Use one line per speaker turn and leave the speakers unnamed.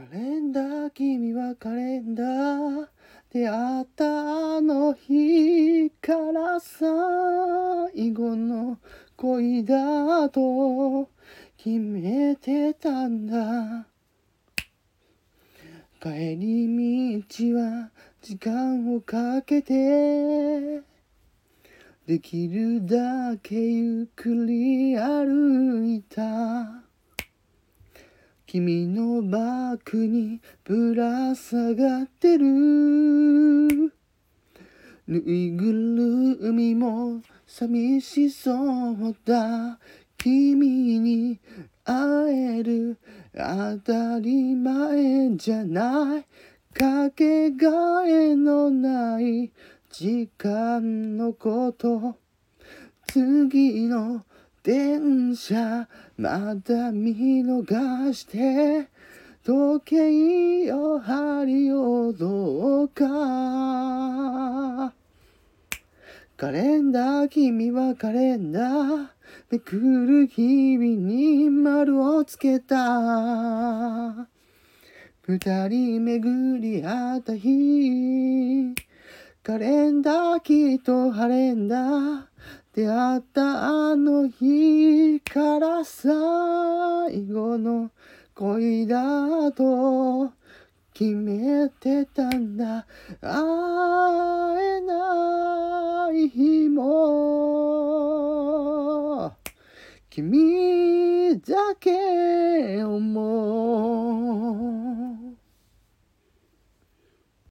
カレンダー君はカレンダー出会ったあの日から最後の恋だと決めてたんだ帰り道は時間をかけてできるだけゆっくり歩君のバッグにぶら下がってるぬいぐるみも寂しそうだ君に会える当たり前じゃないかけがえのない時間のこと。次の電車まだ見逃して時計よ針よどうか。カレンダー君はカレンダー。めくる日々に丸をつけた。二人巡り合った日。カレンダーきっと晴れんだ出会ったあの日から最後の恋だと決めてたんだ。会えない日も。君だけ思う。